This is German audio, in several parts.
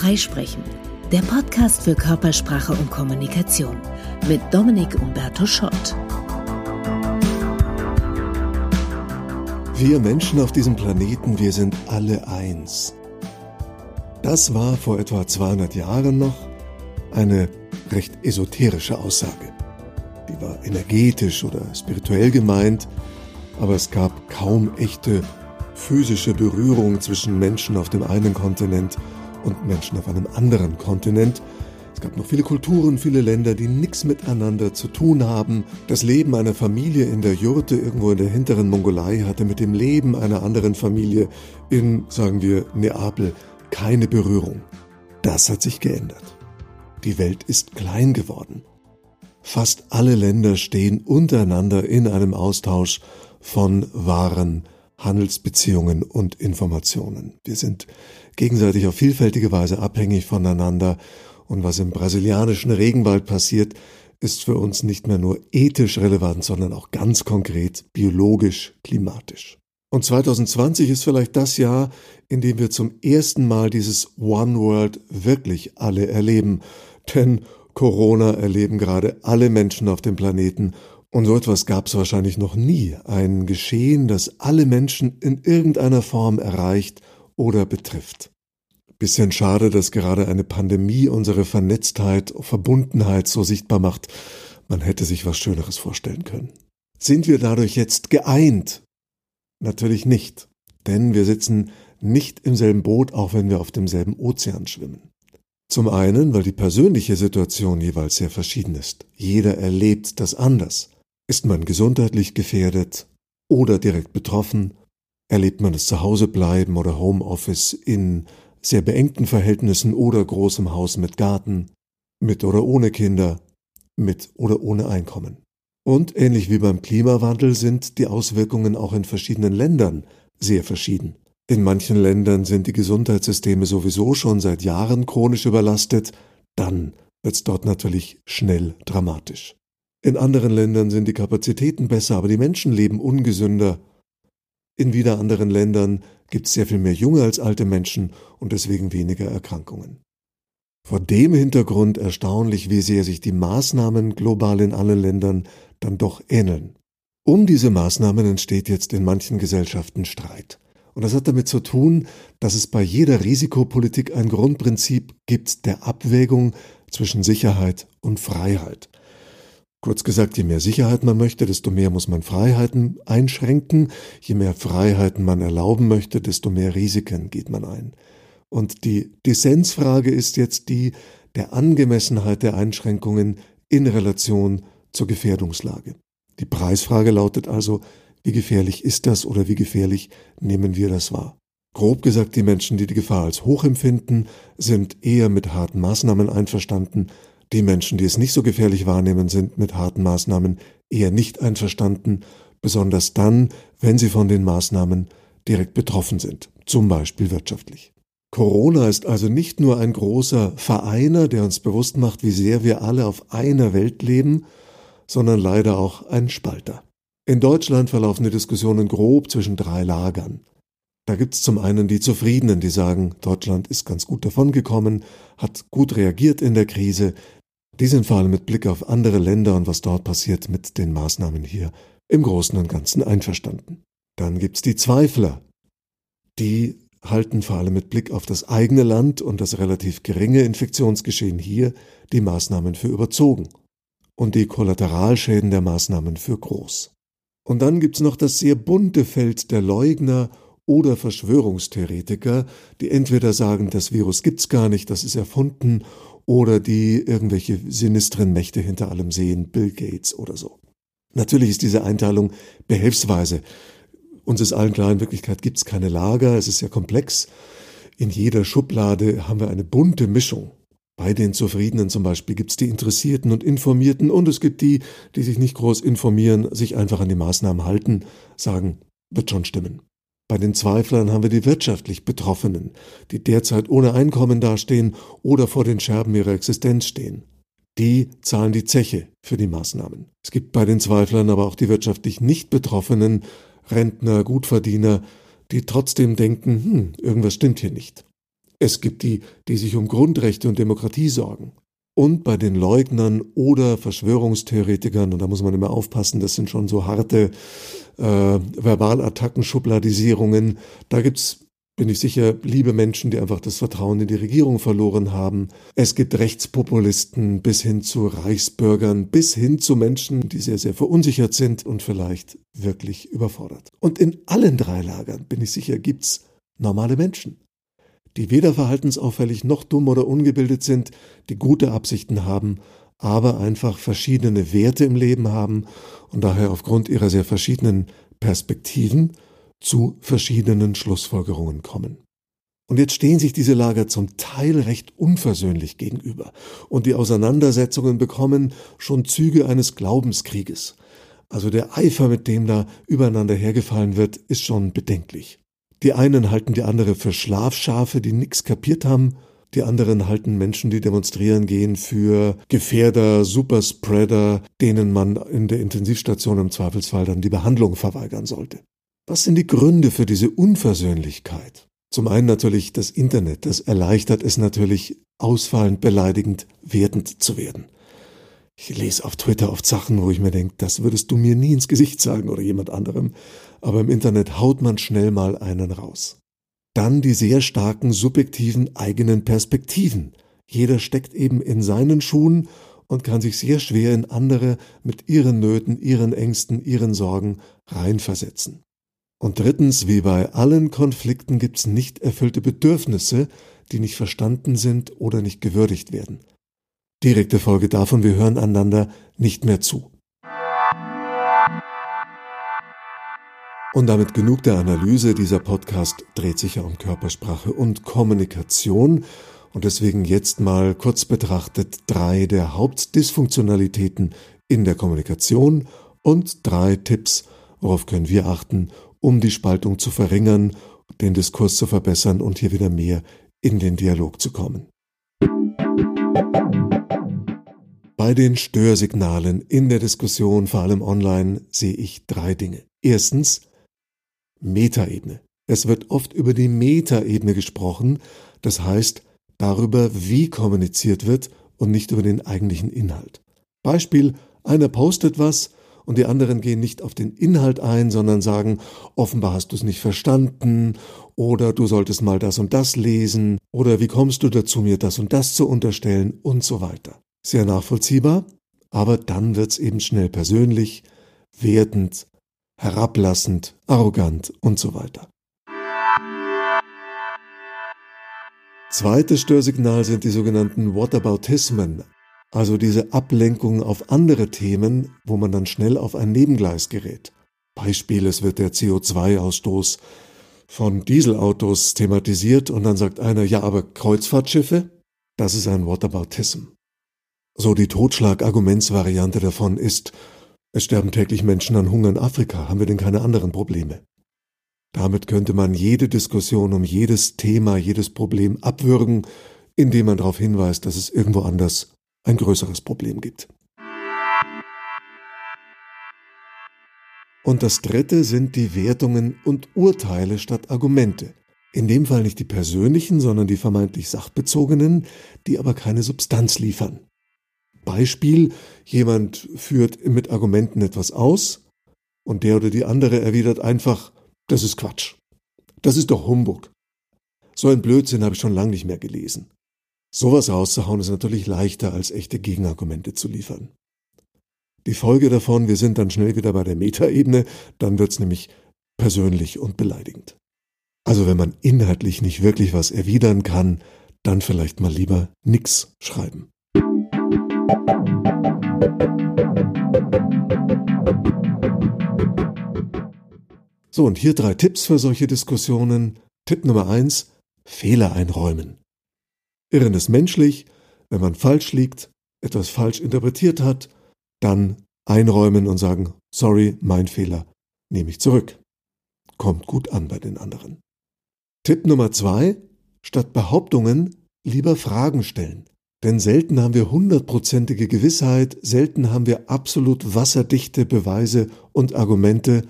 Freisprechen, der Podcast für Körpersprache und Kommunikation mit Dominik Umberto Schott. Wir Menschen auf diesem Planeten, wir sind alle eins. Das war vor etwa 200 Jahren noch eine recht esoterische Aussage. Die war energetisch oder spirituell gemeint, aber es gab kaum echte physische Berührung zwischen Menschen auf dem einen Kontinent und Menschen auf einem anderen Kontinent. Es gab noch viele Kulturen, viele Länder, die nichts miteinander zu tun haben. Das Leben einer Familie in der Jurte irgendwo in der hinteren Mongolei hatte mit dem Leben einer anderen Familie in, sagen wir, Neapel keine Berührung. Das hat sich geändert. Die Welt ist klein geworden. Fast alle Länder stehen untereinander in einem Austausch von Waren, Handelsbeziehungen und Informationen. Wir sind gegenseitig auf vielfältige Weise abhängig voneinander und was im brasilianischen Regenwald passiert, ist für uns nicht mehr nur ethisch relevant, sondern auch ganz konkret biologisch, klimatisch. Und 2020 ist vielleicht das Jahr, in dem wir zum ersten Mal dieses One World wirklich alle erleben. Denn Corona erleben gerade alle Menschen auf dem Planeten und so etwas gab es wahrscheinlich noch nie. Ein Geschehen, das alle Menschen in irgendeiner Form erreicht oder betrifft. Bisschen schade, dass gerade eine Pandemie unsere Vernetztheit, Verbundenheit so sichtbar macht. Man hätte sich was Schöneres vorstellen können. Sind wir dadurch jetzt geeint? Natürlich nicht, denn wir sitzen nicht im selben Boot, auch wenn wir auf demselben Ozean schwimmen. Zum einen, weil die persönliche Situation jeweils sehr verschieden ist. Jeder erlebt das anders. Ist man gesundheitlich gefährdet oder direkt betroffen? Erlebt man das Zuhausebleiben oder Homeoffice in sehr beengten Verhältnissen oder großem Haus mit Garten, mit oder ohne Kinder, mit oder ohne Einkommen? Und ähnlich wie beim Klimawandel sind die Auswirkungen auch in verschiedenen Ländern sehr verschieden. In manchen Ländern sind die Gesundheitssysteme sowieso schon seit Jahren chronisch überlastet, dann wird's dort natürlich schnell dramatisch. In anderen Ländern sind die Kapazitäten besser, aber die Menschen leben ungesünder. In wieder anderen Ländern gibt es sehr viel mehr junge als alte Menschen und deswegen weniger Erkrankungen. Vor dem Hintergrund erstaunlich, wie sehr sich die Maßnahmen global in allen Ländern dann doch ähneln. Um diese Maßnahmen entsteht jetzt in manchen Gesellschaften Streit. Und das hat damit zu tun, dass es bei jeder Risikopolitik ein Grundprinzip gibt der Abwägung zwischen Sicherheit und Freiheit. Kurz gesagt, je mehr Sicherheit man möchte, desto mehr muss man Freiheiten einschränken. Je mehr Freiheiten man erlauben möchte, desto mehr Risiken geht man ein. Und die Dissensfrage ist jetzt die der Angemessenheit der Einschränkungen in Relation zur Gefährdungslage. Die Preisfrage lautet also, wie gefährlich ist das oder wie gefährlich nehmen wir das wahr? Grob gesagt, die Menschen, die die Gefahr als hoch empfinden, sind eher mit harten Maßnahmen einverstanden die Menschen, die es nicht so gefährlich wahrnehmen, sind mit harten Maßnahmen eher nicht einverstanden, besonders dann, wenn sie von den Maßnahmen direkt betroffen sind, zum Beispiel wirtschaftlich. Corona ist also nicht nur ein großer Vereiner, der uns bewusst macht, wie sehr wir alle auf einer Welt leben, sondern leider auch ein Spalter. In Deutschland verlaufen die Diskussionen grob zwischen drei Lagern. Da gibt's zum einen die Zufriedenen, die sagen, Deutschland ist ganz gut davongekommen, hat gut reagiert in der Krise, die sind vor allem mit Blick auf andere Länder und was dort passiert mit den Maßnahmen hier im Großen und Ganzen einverstanden. Dann gibt's die Zweifler. Die halten vor allem mit Blick auf das eigene Land und das relativ geringe Infektionsgeschehen hier die Maßnahmen für überzogen und die Kollateralschäden der Maßnahmen für groß. Und dann gibt's noch das sehr bunte Feld der Leugner oder Verschwörungstheoretiker, die entweder sagen, das Virus gibt's gar nicht, das ist erfunden, oder die irgendwelche sinistren Mächte hinter allem sehen, Bill Gates oder so. Natürlich ist diese Einteilung behelfsweise. Uns ist allen klar, in Wirklichkeit gibt's keine Lager, es ist sehr komplex. In jeder Schublade haben wir eine bunte Mischung. Bei den Zufriedenen zum Beispiel gibt's die Interessierten und Informierten und es gibt die, die sich nicht groß informieren, sich einfach an die Maßnahmen halten, sagen, wird schon stimmen. Bei den Zweiflern haben wir die wirtschaftlich Betroffenen, die derzeit ohne Einkommen dastehen oder vor den Scherben ihrer Existenz stehen. Die zahlen die Zeche für die Maßnahmen. Es gibt bei den Zweiflern aber auch die wirtschaftlich nicht Betroffenen, Rentner, Gutverdiener, die trotzdem denken, hm, irgendwas stimmt hier nicht. Es gibt die, die sich um Grundrechte und Demokratie sorgen. Und bei den Leugnern oder Verschwörungstheoretikern, und da muss man immer aufpassen, das sind schon so harte äh, Verbalattacken, Schubladisierungen, da gibt's bin ich sicher, liebe Menschen, die einfach das Vertrauen in die Regierung verloren haben. Es gibt Rechtspopulisten bis hin zu Reichsbürgern, bis hin zu Menschen, die sehr, sehr verunsichert sind und vielleicht wirklich überfordert. Und in allen drei Lagern, bin ich sicher, gibt's normale Menschen die weder verhaltensauffällig noch dumm oder ungebildet sind, die gute Absichten haben, aber einfach verschiedene Werte im Leben haben und daher aufgrund ihrer sehr verschiedenen Perspektiven zu verschiedenen Schlussfolgerungen kommen. Und jetzt stehen sich diese Lager zum Teil recht unversöhnlich gegenüber, und die Auseinandersetzungen bekommen schon Züge eines Glaubenskrieges. Also der Eifer, mit dem da übereinander hergefallen wird, ist schon bedenklich. Die einen halten die andere für Schlafschafe, die nix kapiert haben. Die anderen halten Menschen, die demonstrieren gehen, für Gefährder, Superspreader, denen man in der Intensivstation im Zweifelsfall dann die Behandlung verweigern sollte. Was sind die Gründe für diese Unversöhnlichkeit? Zum einen natürlich das Internet. Das erleichtert es natürlich, ausfallend, beleidigend, wertend zu werden. Ich lese auf Twitter oft Sachen, wo ich mir denke, das würdest du mir nie ins Gesicht sagen oder jemand anderem aber im Internet haut man schnell mal einen raus. Dann die sehr starken subjektiven eigenen Perspektiven. Jeder steckt eben in seinen Schuhen und kann sich sehr schwer in andere mit ihren Nöten, ihren Ängsten, ihren Sorgen reinversetzen. Und drittens, wie bei allen Konflikten gibt's nicht erfüllte Bedürfnisse, die nicht verstanden sind oder nicht gewürdigt werden. Direkte Folge davon, wir hören einander nicht mehr zu. Und damit genug der Analyse. Dieser Podcast dreht sich ja um Körpersprache und Kommunikation. Und deswegen jetzt mal kurz betrachtet drei der Hauptdysfunktionalitäten in der Kommunikation und drei Tipps, worauf können wir achten, um die Spaltung zu verringern, den Diskurs zu verbessern und hier wieder mehr in den Dialog zu kommen. Bei den Störsignalen in der Diskussion, vor allem online, sehe ich drei Dinge. Erstens, Metaebene. Es wird oft über die Metaebene gesprochen, das heißt darüber, wie kommuniziert wird und nicht über den eigentlichen Inhalt. Beispiel, einer postet was und die anderen gehen nicht auf den Inhalt ein, sondern sagen, offenbar hast du es nicht verstanden oder du solltest mal das und das lesen oder wie kommst du dazu, mir das und das zu unterstellen und so weiter. Sehr nachvollziehbar, aber dann wird's eben schnell persönlich, wertend herablassend, arrogant und so weiter. Zweites Störsignal sind die sogenannten Whataboutismen, also diese Ablenkung auf andere Themen, wo man dann schnell auf ein Nebengleis gerät. Beispiel, es wird der CO2-Ausstoß von Dieselautos thematisiert und dann sagt einer, ja, aber Kreuzfahrtschiffe? Das ist ein Whataboutism. So die Totschlag-Argumentsvariante davon ist, es sterben täglich Menschen an Hunger in Afrika. Haben wir denn keine anderen Probleme? Damit könnte man jede Diskussion um jedes Thema, jedes Problem abwürgen, indem man darauf hinweist, dass es irgendwo anders ein größeres Problem gibt. Und das Dritte sind die Wertungen und Urteile statt Argumente. In dem Fall nicht die persönlichen, sondern die vermeintlich sachbezogenen, die aber keine Substanz liefern. Beispiel, jemand führt mit Argumenten etwas aus und der oder die andere erwidert einfach, das ist Quatsch. Das ist doch Humbug. So ein Blödsinn habe ich schon lange nicht mehr gelesen. Sowas rauszuhauen ist natürlich leichter, als echte Gegenargumente zu liefern. Die Folge davon, wir sind dann schnell wieder bei der Metaebene, dann wird's nämlich persönlich und beleidigend. Also wenn man inhaltlich nicht wirklich was erwidern kann, dann vielleicht mal lieber nix schreiben. So, und hier drei Tipps für solche Diskussionen. Tipp Nummer eins, Fehler einräumen. Irren ist menschlich, wenn man falsch liegt, etwas falsch interpretiert hat, dann einräumen und sagen, sorry, mein Fehler, nehme ich zurück. Kommt gut an bei den anderen. Tipp Nummer zwei, statt Behauptungen lieber Fragen stellen. Denn selten haben wir hundertprozentige Gewissheit, selten haben wir absolut wasserdichte Beweise und Argumente.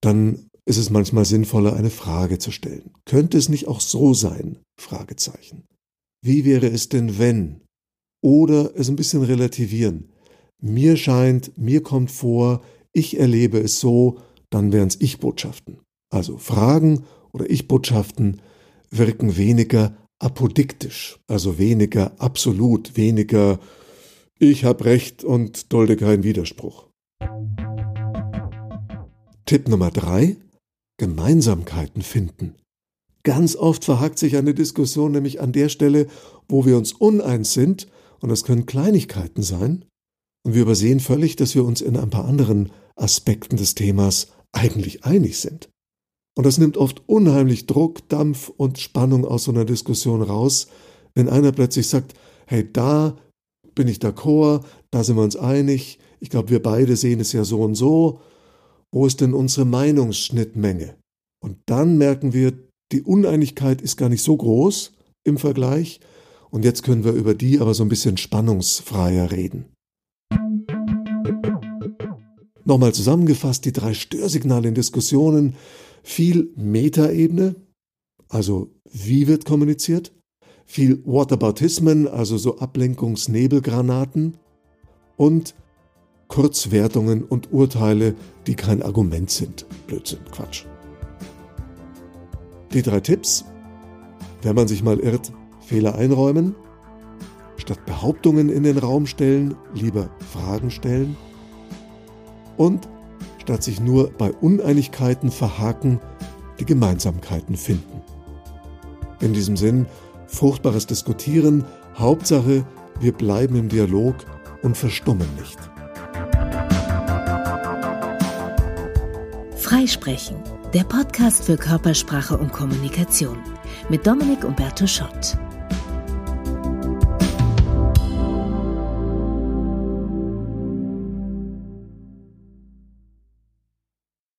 Dann ist es manchmal sinnvoller, eine Frage zu stellen. Könnte es nicht auch so sein? Fragezeichen. Wie wäre es denn, wenn? Oder es ein bisschen relativieren. Mir scheint, mir kommt vor, ich erlebe es so, dann wären es Ich-Botschaften. Also Fragen oder Ich-Botschaften wirken weniger apodiktisch, also weniger absolut, weniger ich hab recht und dulde keinen Widerspruch. Tipp Nummer drei: Gemeinsamkeiten finden. Ganz oft verhakt sich eine Diskussion nämlich an der Stelle, wo wir uns uneins sind, und das können Kleinigkeiten sein, und wir übersehen völlig, dass wir uns in ein paar anderen Aspekten des Themas eigentlich einig sind. Und das nimmt oft unheimlich Druck, Dampf und Spannung aus so einer Diskussion raus, wenn einer plötzlich sagt, hey, da bin ich d'accord, da sind wir uns einig, ich glaube, wir beide sehen es ja so und so, wo ist denn unsere Meinungsschnittmenge? Und dann merken wir, die Uneinigkeit ist gar nicht so groß im Vergleich, und jetzt können wir über die aber so ein bisschen spannungsfreier reden. Nochmal zusammengefasst, die drei Störsignale in Diskussionen, viel Metaebene, also wie wird kommuniziert, viel Whataboutismen, also so Ablenkungsnebelgranaten und Kurzwertungen und Urteile, die kein Argument sind. Blödsinn, Quatsch. Die drei Tipps. Wenn man sich mal irrt, Fehler einräumen. Statt Behauptungen in den Raum stellen, lieber Fragen stellen und statt sich nur bei Uneinigkeiten verhaken, die Gemeinsamkeiten finden. In diesem Sinn, fruchtbares Diskutieren, Hauptsache, wir bleiben im Dialog und verstummen nicht. Freisprechen, der Podcast für Körpersprache und Kommunikation mit Dominik Umberto Schott.